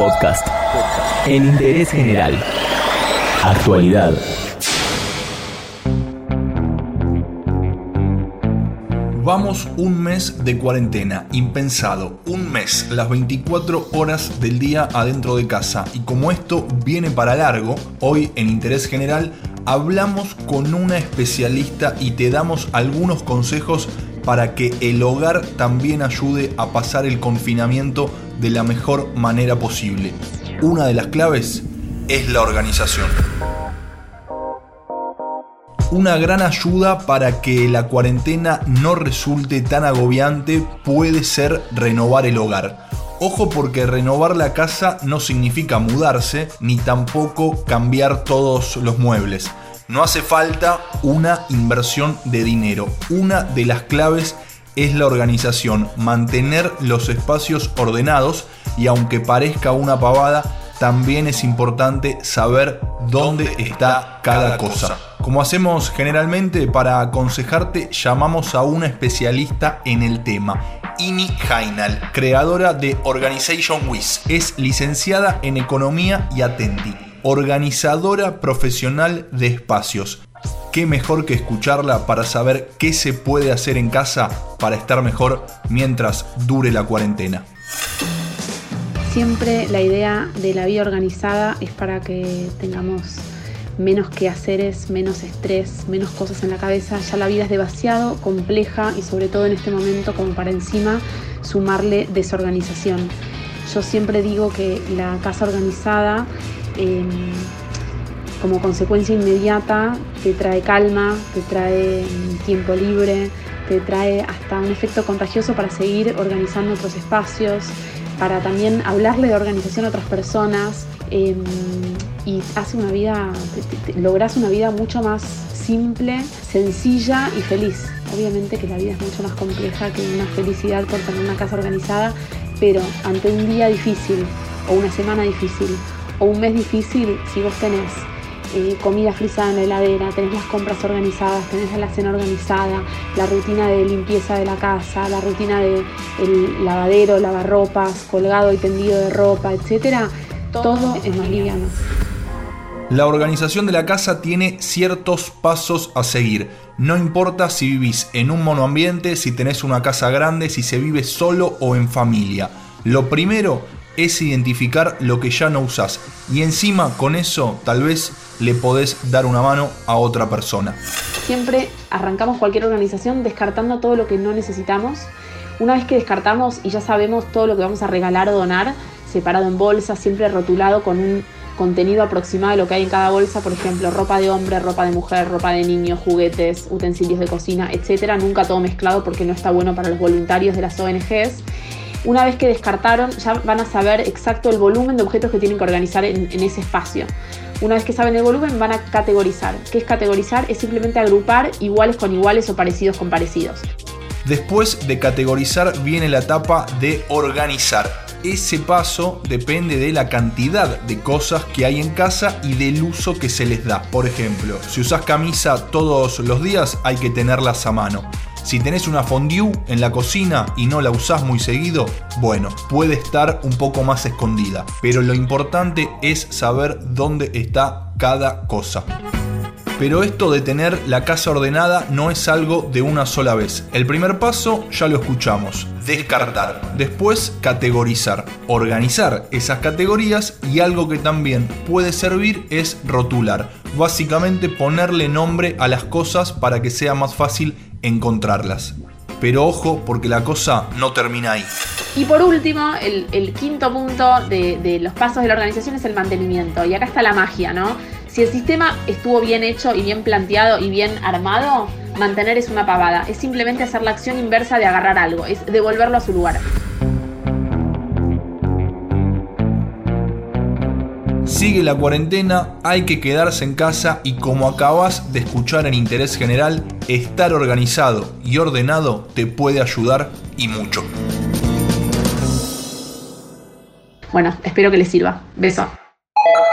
Podcast. En interés general. Actualidad. Vamos un mes de cuarentena, impensado. Un mes, las 24 horas del día adentro de casa. Y como esto viene para largo, hoy en Interés General hablamos con una especialista y te damos algunos consejos para que el hogar también ayude a pasar el confinamiento de la mejor manera posible. Una de las claves es la organización. Una gran ayuda para que la cuarentena no resulte tan agobiante puede ser renovar el hogar. Ojo porque renovar la casa no significa mudarse ni tampoco cambiar todos los muebles. No hace falta una inversión de dinero. Una de las claves es la organización, mantener los espacios ordenados y aunque parezca una pavada, también es importante saber dónde está cada cosa. Como hacemos generalmente para aconsejarte, llamamos a una especialista en el tema. Ini Jainal, creadora de Organization Wiz. Es licenciada en Economía y Atendi, organizadora profesional de espacios. ¿Qué mejor que escucharla para saber qué se puede hacer en casa para estar mejor mientras dure la cuarentena? Siempre la idea de la vida organizada es para que tengamos menos quehaceres, menos estrés, menos cosas en la cabeza. Ya la vida es demasiado compleja y sobre todo en este momento como para encima sumarle desorganización. Yo siempre digo que la casa organizada em, como consecuencia inmediata te trae calma, te trae tiempo libre, te trae hasta un efecto contagioso para seguir organizando otros espacios para también hablarle de organización a otras personas em, y hace una vida, logras una vida mucho más simple, sencilla y feliz. Obviamente que la vida es mucho más compleja que una felicidad por tener una casa organizada, pero ante un día difícil o una semana difícil o un mes difícil, si vos tenés eh, comida frisada en la heladera, tenés las compras organizadas, tenés la cena organizada, la rutina de limpieza de la casa, la rutina de el lavadero, lavarropas, colgado y tendido de ropa, etcétera, todo es más liviano. La organización de la casa tiene ciertos pasos a seguir. No importa si vivís en un monoambiente, si tenés una casa grande, si se vive solo o en familia. Lo primero es identificar lo que ya no usás y encima con eso tal vez le podés dar una mano a otra persona. Siempre arrancamos cualquier organización descartando todo lo que no necesitamos. Una vez que descartamos y ya sabemos todo lo que vamos a regalar o donar, separado en bolsas, siempre rotulado con un contenido aproximado de lo que hay en cada bolsa, por ejemplo, ropa de hombre, ropa de mujer, ropa de niño, juguetes, utensilios de cocina, etcétera, nunca todo mezclado porque no está bueno para los voluntarios de las ONGs. Una vez que descartaron, ya van a saber exacto el volumen de objetos que tienen que organizar en, ese espacio. Una vez que saben el volumen, van a categorizar. ¿Qué es categorizar? Es simplemente agrupar iguales con iguales o parecidos con parecidos. Después de categorizar viene la etapa de organizar. Ese paso depende de la cantidad de cosas que hay en casa y del uso que se les da. Por ejemplo, si usas camisa todos los días hay que tenerlas a mano. Si tenés una fondue en la cocina y no la usás muy seguido, bueno, puede estar un poco más escondida. Pero lo importante es saber dónde está cada cosa. Pero esto de tener la casa ordenada no es algo de una sola vez. El primer paso ya lo escuchamos, descartar. Después categorizar, organizar esas categorías y algo que también puede servir es rotular. Básicamente ponerle nombre a las cosas para que sea más fácil encontrarlas. Pero ojo porque la cosa no termina ahí. Y por último, el, quinto punto de, de, los pasos de la organización es el mantenimiento. Y acá está la magia, ¿no? Si el sistema estuvo bien hecho y bien planteado y bien armado, mantener es una pavada. Es simplemente hacer la acción inversa de agarrar algo, es devolverlo a su lugar. Sigue la cuarentena, hay que quedarse en casa y como acabas de escuchar en Interés General, estar organizado y ordenado te puede ayudar y mucho. Bueno, espero que les sirva. Beso.